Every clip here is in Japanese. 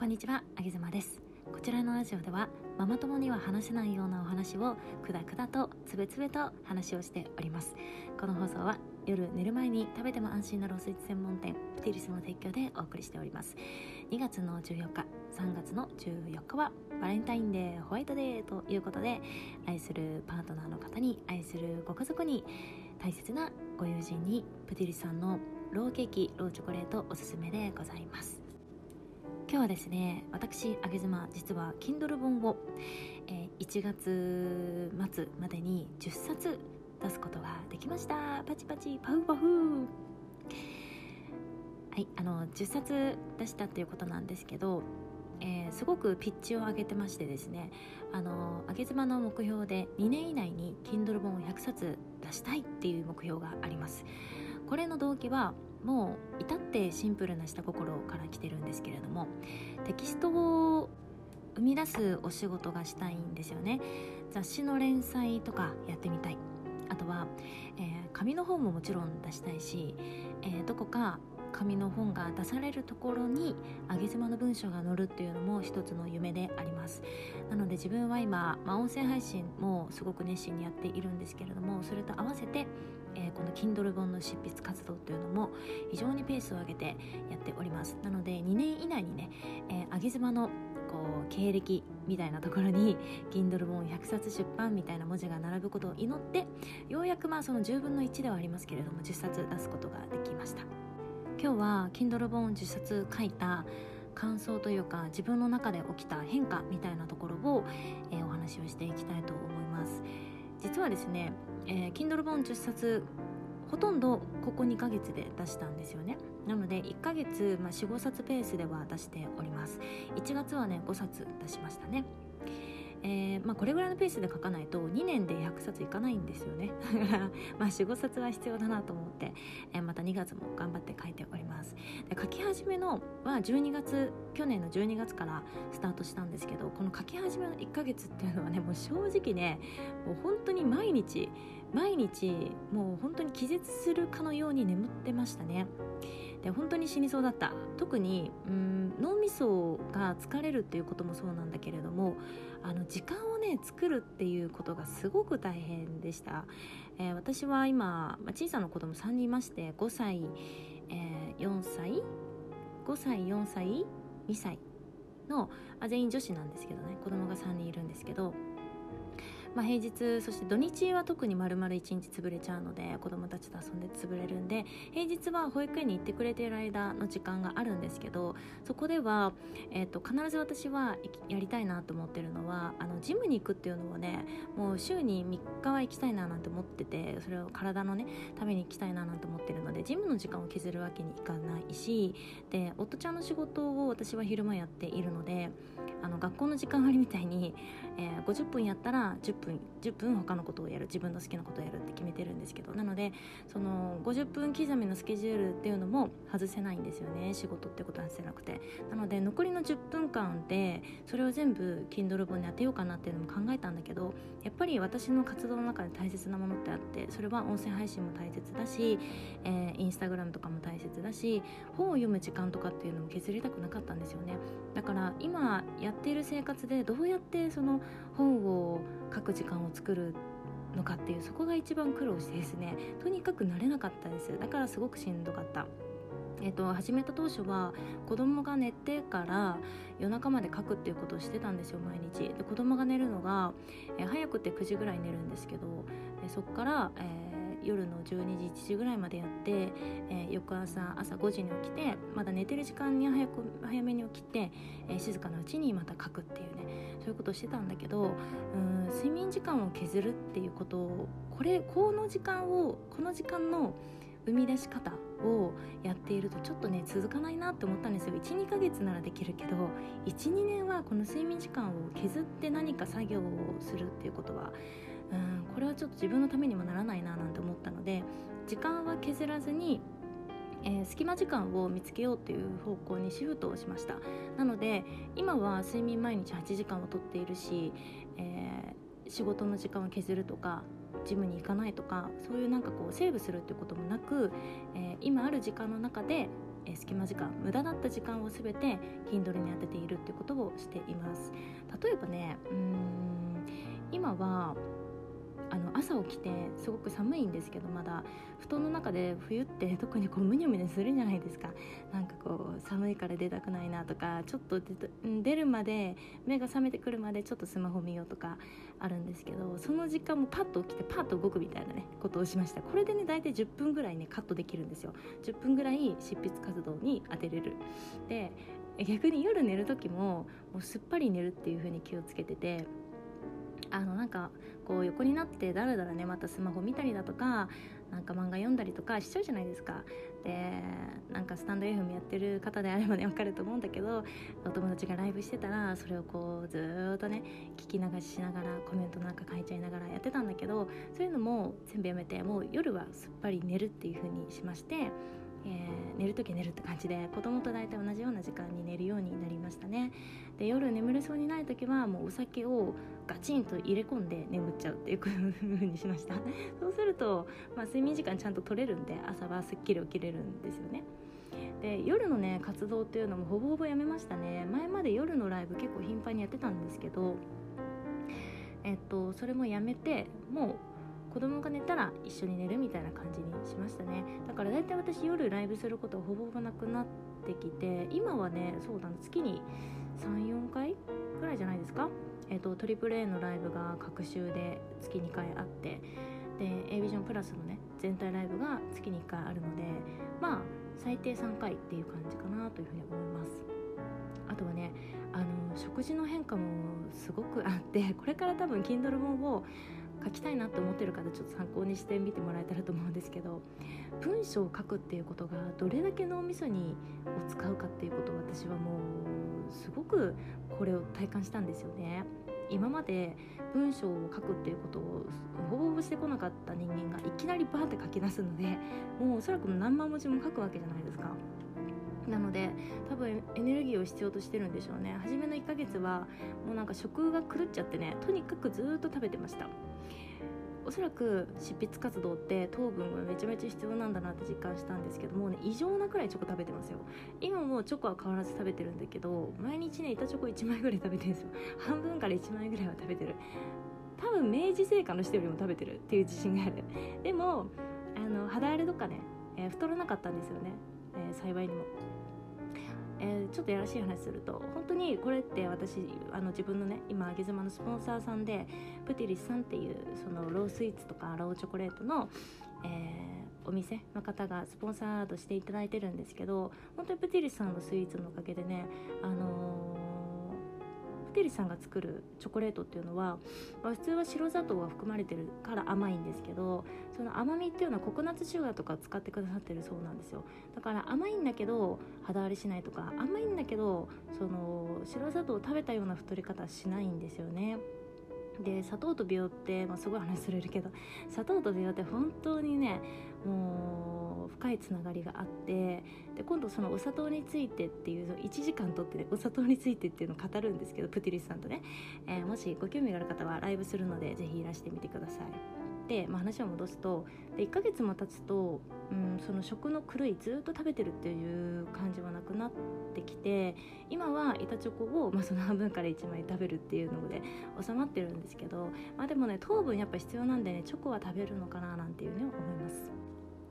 こんにちはあげずまです。こちらのラジオではママ友には話せないようなお話をくだくだとつべつべと話をしております。この放送は夜寝る前に食べても安心なロースイーツ専門店プティリスの提供でお送りしております。2月の14日3月の14日はバレンタインデーホワイトデーということで愛するパートナーの方に愛するご家族に大切なご友人にプティリスさんのローケーキローチョコレートおすすめでございます。今日はですね私あげ妻実は Kindle 本を、えー、1月末までに10冊出すことができました。パチパチパフパフ。はいあの10冊出したっていうことなんですけどえー、すごくピッチを上げてましてですねあの上げ妻の目標で2年以内に Kindle 本を100冊出したいっていう目標があります。これの動機はもう至ってシンプルな下心から来てるんですけれどもテキストを生み出すお仕事がしたいんですよね。雑誌の連載とかやってみたい。あとは、えー、紙の本ももちろん出したいし、えー、どこか紙の本が出されるところに上げ妻の文章が載るっていうのも一つの夢であります。なので自分は今、まあ、音声配信もすごく熱心にやっているんですけれどもそれと合わせてえー、この Kindle 本の執筆活動というのも非常にペースを上げてやっております。なので2年以内にね、えー、上げ妻のこう経歴みたいなところに Kindle 本100冊出版みたいな文字が並ぶことを祈ってようやくまあその10分の1ではありますけれども10冊出すことができました。今日は Kindle 本10冊書いた感想というか自分の中で起きた変化みたいなところを、えー、お話をしていきたいと思います。実はですねえー、Kindle 本10冊ほとんどここ2ヶ月で出したんですよね。なので1ヶ月、まあ、45冊ペースでは出しております。1月はね5冊出しましたね。えー、まあ、これぐらいのペースで書かないと2年で100冊いかないんですよね。まあ45冊は必要だなと思って、えー、また2月も頑張って書いております。で書き始めのは12月去年の12月からスタートしたんですけどこの書き始めの1ヶ月っていうのはねもう正直ねもう本当に毎日毎日もう本当に気絶するかのように眠ってましたね。で本当に死にそうだった。特にうん脳みそが疲れるっていうこともそうなんだけれどもあの時間をね作るっていうことがすごく大変でした、えー、私は今、まあ、小さな子供3人いまして5歳、えー、4歳？5歳4歳？2歳のあ全員女子なんですけどね。子供が3人いるんですけど。まあ、平日そして土日は特に丸々1日潰れちゃうので子供たちと遊んで潰れるんで平日は保育園に行ってくれている間の時間があるんですけどそこでは、えーと、必ず私はやりたいなと思ってるのはあのジムに行くっていうのをねもう週に3日は行きたいななんて思っててそれを体のねために行きたいななんて思ってるのでジムの時間を削るわけにいかないしで夫ちゃんの仕事を私は昼間やっているのであの学校の時間割みたいに、えー、50分やったら10分10分他のことをやる自分の好きなことをやるって決めてるんですけど。なのでその50分刻みのスケジュールっていうのも外せないんですよね。仕事ってことは外せなくて。なので残りの10分間でそれを全部 Kindle 本に当てようかなっていうのも考えたんだけどやっぱり私の活動の中で大切なものってあってそれは音声配信も大切だし、えー、インスタグラムとかも大切だし本を読む時間とかっていうのも削りたくなかったんですよね。だから今やっている生活でどうやってその本を書く時間を作るのかっていうそこが一番苦労してですねとにかく慣れなかったです。だからすごくしんどかった。えっと、始めた当初は子供が寝てから夜中まで書くっていうことをしてたんですよ毎日。で子供が寝るのが、え、早くて9時ぐらい寝るんですけど、え、そっから、えー夜の12時1時ぐらいまでやって、えー、翌朝朝5時に起きてまだ寝てる時間に早く早めに起きて、えー、静かなうちにまた書くっていうねそういうことをしてたんだけどうん睡眠時間を削るっていうことをこれこの時間をこの時間の生み出し方をやっているとちょっとね続かないなって思ったんですよ。12ヶ月ならできるけど12年はこの睡眠時間を削って何か作業をするっていうことはうんこれはちょっと自分のためにもならないななんて思ったので時間は削らずにえー、隙間時間を見つけようっていう方向にシフトをしました。なので今は睡眠毎日8時間をとっているし、えー、仕事の時間を削るとかジムに行かないとかそういうなんかこうセーブするっていうこともなく、えー、今ある時間の中でえ隙間時間無駄だった時間を全て Kindle に当てているっていうことをしています。例えばねうん今はあの朝起きてすごく寒いんですけどまだ布団の中で冬って特にこうムニュムニするじゃないですか。なんかこう寒いから出たくないなとかちょっと出るまで目が覚めてくるまでちょっとスマホ見ようとかあるんですけどその時間もパッと起きてパッと動くみたいなねことをしました。これでね大体10分ぐらいねカットできるんですよ。10分ぐらい執筆活動に当てれる。で逆に夜寝る時ももうすっぱり寝るっていう風に気をつけててあのなんかこう横になってだらだらねまたスマホ見たりだとかなんか漫画読んだりとかしちゃうじゃないですか。でなんかスタンド FM やってる方であればね分かると思うんだけどお友達がライブしてたらそれをこうずっとね聞き流ししながらコメントなんか書いちゃいながらやってたんだけどそういうのも全部やめてもう夜はすっぱり寝るっていう風にしましてえー、寝る時寝るって感じで子供と大体同じような時間に寝るようになりましたね。で夜眠れそうにない時はもうお酒をガチンと入れ込んで眠っちゃうっていう風にしました。そうすると、まあ、睡眠時間ちゃんと取れるんで朝はすっきり起きれるんですよね。で夜のね活動っていうのもほぼほぼやめましたね。前まで夜のライブ結構頻繁にやってたんですけどえっとそれもやめてもう子供が寝たら一緒に寝るみたいな感じにしましたね。だから大体私夜ライブすることはほぼほぼなくなってきて今はねそうだな月に34回ぐらいじゃないですか？えっ、ー、とトリプル A のライブが各週で月2回あってで a ビジョンプラスのね全体ライブが月に1回あるのでまあ最低3回っていう感じかなというふうに思います。あとはねあの食事の変化もすごくあってこれから多分 Kindle 本を書きたいなって思ってる方ちょっと参考にしてみてもらえたらと思うんですけど文章を書くっていうことがどれだけ脳みそにを使うかっていうことを私はもうすごくこれを体感したんですよね。今まで文章を書くっていうことをほぼほぼしてこなかった人間がいきなりバーって書き出すのでもうおそらく何万文字も書くわけじゃないですか。なので多分エネルギーを必要としてるんでしょうね初めの1ヶ月はもうなんか食が狂っちゃってねとにかくずっと食べてましたおそらく執筆活動って糖分がめちゃめちゃ必要なんだなって実感したんですけどもね異常なくらいチョコ食べてますよ。今もチョコは変わらず食べてるんだけど毎日ね板チョコ1枚ぐらい食べてるんですよ。半分から1枚ぐらいは食べてる。多分明治製菓の人よりも食べてるっていう自信がある。でもあの肌荒れとかね、えー、太らなかったんですよね、えー、幸いにも。えー、ちょっとやらしい話すると本当にこれって私あの自分のね今あげ妻のスポンサーさんでプティリスさんっていうそのロースイーツとかローチョコレートの、えー、お店の方がスポンサードしていただいてるんですけど本当にプティリスさんのスイーツのおかげでねあのープテリさんが作るチョコレートっていうのは、まあ、普通は白砂糖が含まれてるから甘いんですけどその甘みっていうのはココナッツシュガーとか使ってくださってるそうなんですよ。だから甘いんだけど肌荒れしないとか甘いんだけどその白砂糖を食べたような太り方はしないんですよね。で砂糖と美容って、まあ、すごい話すれるけど砂糖と美容って本当にねもう深いつながりがあってで今度そのお砂糖についてっていう1時間とって、ね、お砂糖についてっていうのを語るんですけどプティリスさんとね、えー、もしご興味がある方はライブするのでぜひいらしてみてください。で、まあ、話を戻すとで1ヶ月も経つと、うん、その食の狂いずっと食べてるっていう感じはなくなってきて今は板チョコを、まあ、その半分から1枚食べるっていうので収まってるんですけど、まあ、でもね糖分やっぱ必要なんでねチョコは食べるのかななんていうふうに思います。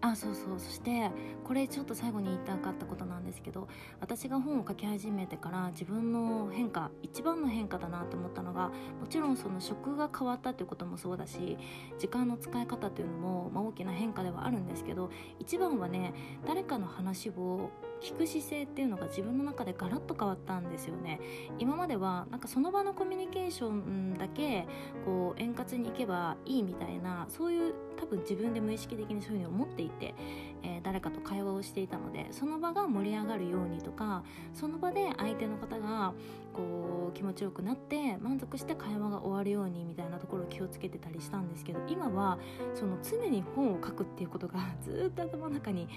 あそうそう。そしてこれちょっと最後に言いたかったことなんですけど私が本を書き始めてから自分の変化一番の変化だなと思ったのがもちろんその職が変わったということもそうだし時間の使い方というのも、まあ、大きな変化ではあるんですけど一番はね誰かの話を聞く姿勢っていうのが自分の中でガラッと変わったんですよね。今まではなんかその場のコミュニケーションだけこう円滑にいけばいいみたいなそういう多分自分で無意識的にそういうふうに思っていて、えー、誰かと会話をしていたのでその場が盛り上がるようにとかその場で相手の方がこう気持ちよくなって満足して会話が終わるようにみたいなところを気をつけてたりしたんですけど今はその常に本を書くっていうことがずっと頭の中に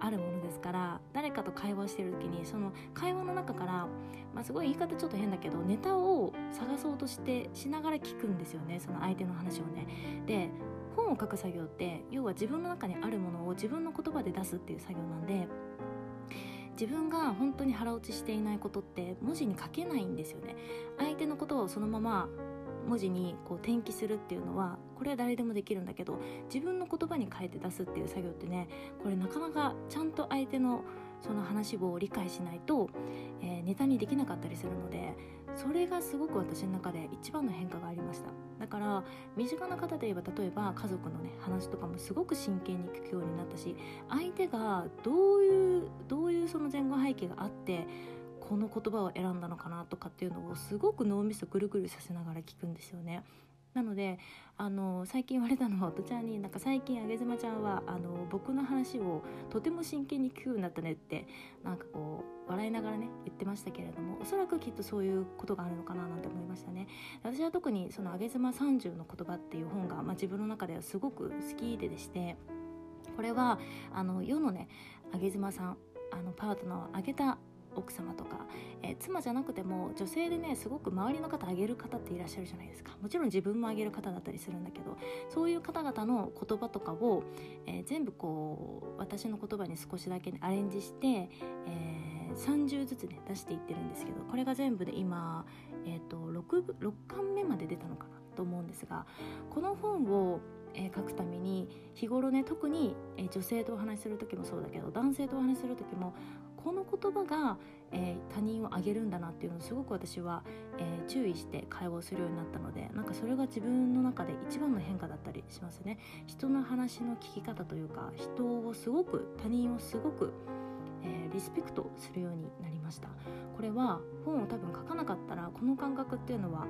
あるものですから誰かと会話してる時にその会話の中から、まあ、すごい言い方ちょっと変だけどネタを探そうとしてしながら聞くんですよねその相手の話をね。で本を書く作業って要は自分の中にあるものを自分の言葉で出すっていう作業なんで自分が本当に腹落ちしていないことって文字に書けないんですよね相手のことをそのまま文字にこう転記するっていうのはこれは誰でもできるんだけど自分の言葉に変えて出すっていう作業ってねこれなかなかちゃんと相手のその話を理解しないと、えー、ネタにできなかったりするのでそれがすごく私の中で一番の変化がありました。だから身近な方で言えば例えば家族のね話とかもすごく真剣に聞くようになったし相手がどういうどういうその前後背景があってこの言葉を選んだのかなとかっていうのをすごく脳みそぐるぐるさせながら聞くんですよね。なのであの最近言われたのはおとちゃんになんか最近あげずまちゃんはあの僕の話をとても真剣に聞くようになったねってなんかこう笑いながらね言ってましたけれどもおそらくきっとそういうことがあるのかななんて思いましたね私は特にそのあげずま30の言葉っていう本が、まあ、自分の中ではすごく好きででしてこれはあの世のねあげずまさんあのパートナーを挙げた奥様とか、えー、妻じゃなくても女性でねすごく周りの方あげる方っていらっしゃるじゃないですか。もちろん自分もあげる方だったりするんだけどそういう方々の言葉とかを、えー、全部こう私の言葉に少しだけ、ね、アレンジして、えー、30ずつね出していってるんですけどこれが全部で今、えーと、6, 6巻目まで出たのかなと思うんですがこの本をえ、書くために日頃ね特に、え、女性とお話しする時もそうだけど男性とお話しする時もこの言葉が、えー、他人をあげるんだなっていうのをすごく私は、えー、注意して会話をするようになったのでなんかそれが自分の中で一番の変化だったりしますね人の話の聞き方というか人をすごく他人をすごく、えー、リスペクトするようになりましたこれは本を多分書かなかったらこの感覚っていうのは、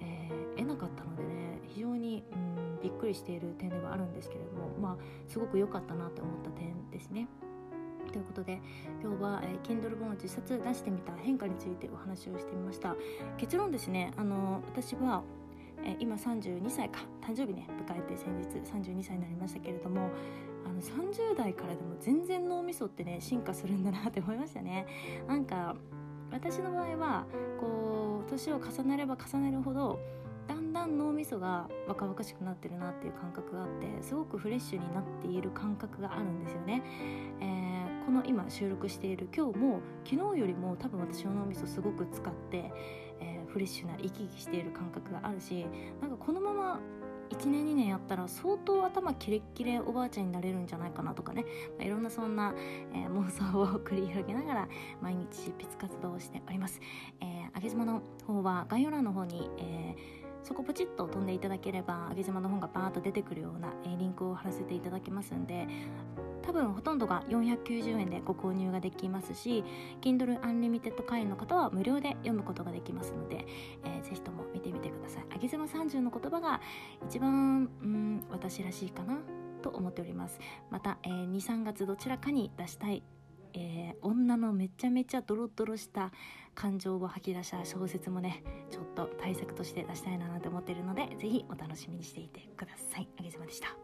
え得なかったのでね非常にうんびっくりしている点ではあるんですけれどもまあすごく良かったなと思った点ですね。ということで今日は、えー、Kindle 本を実冊出してみた変化についてお話をしてみました。結論ですねあの私は、えー、今32歳か。誕生日ね迎えて先日32歳になりましたけれどもあの30代からでも全然脳みそってね進化するんだなって思いましたね。なんか私の場合はこう年を重ねれば重ねるほどだんだん脳みそが若々しくなってるなっていう感覚があってすごくフレッシュになっている感覚があるんですよね、えーこの今収録している今日も昨日よりも多分私の脳みそすごく使って、えー、フレッシュな生き生きしている感覚があるしなんかこのまま1年2年やったら相当頭キレッキレおばあちゃんになれるんじゃないかなとかね、まあ、いろんなそんな、えー、妄想を繰り広げながら毎日執筆活動をしております。えー、あげ妻の方は概要欄の方に、えーそこポチッと飛んでいただければ、あげ島の本がバーッと出てくるような、えー、リンクを貼らせていただきますんで、多分ほとんどが490円でご購入ができますし Kindle Unlimited 会員の方は無料で読むことができますので、えー、ぜひとも見てみてください。あげ妻30の言葉が一番うん私らしいかなと思っております。また、えー、2、3月どちらかに出したいえー、女のめちゃめちゃドロドロした感情を吐き出した小説もねちょっと対策として出したいななんて思っているのでぜひお楽しみにしていてくださいあげずまでした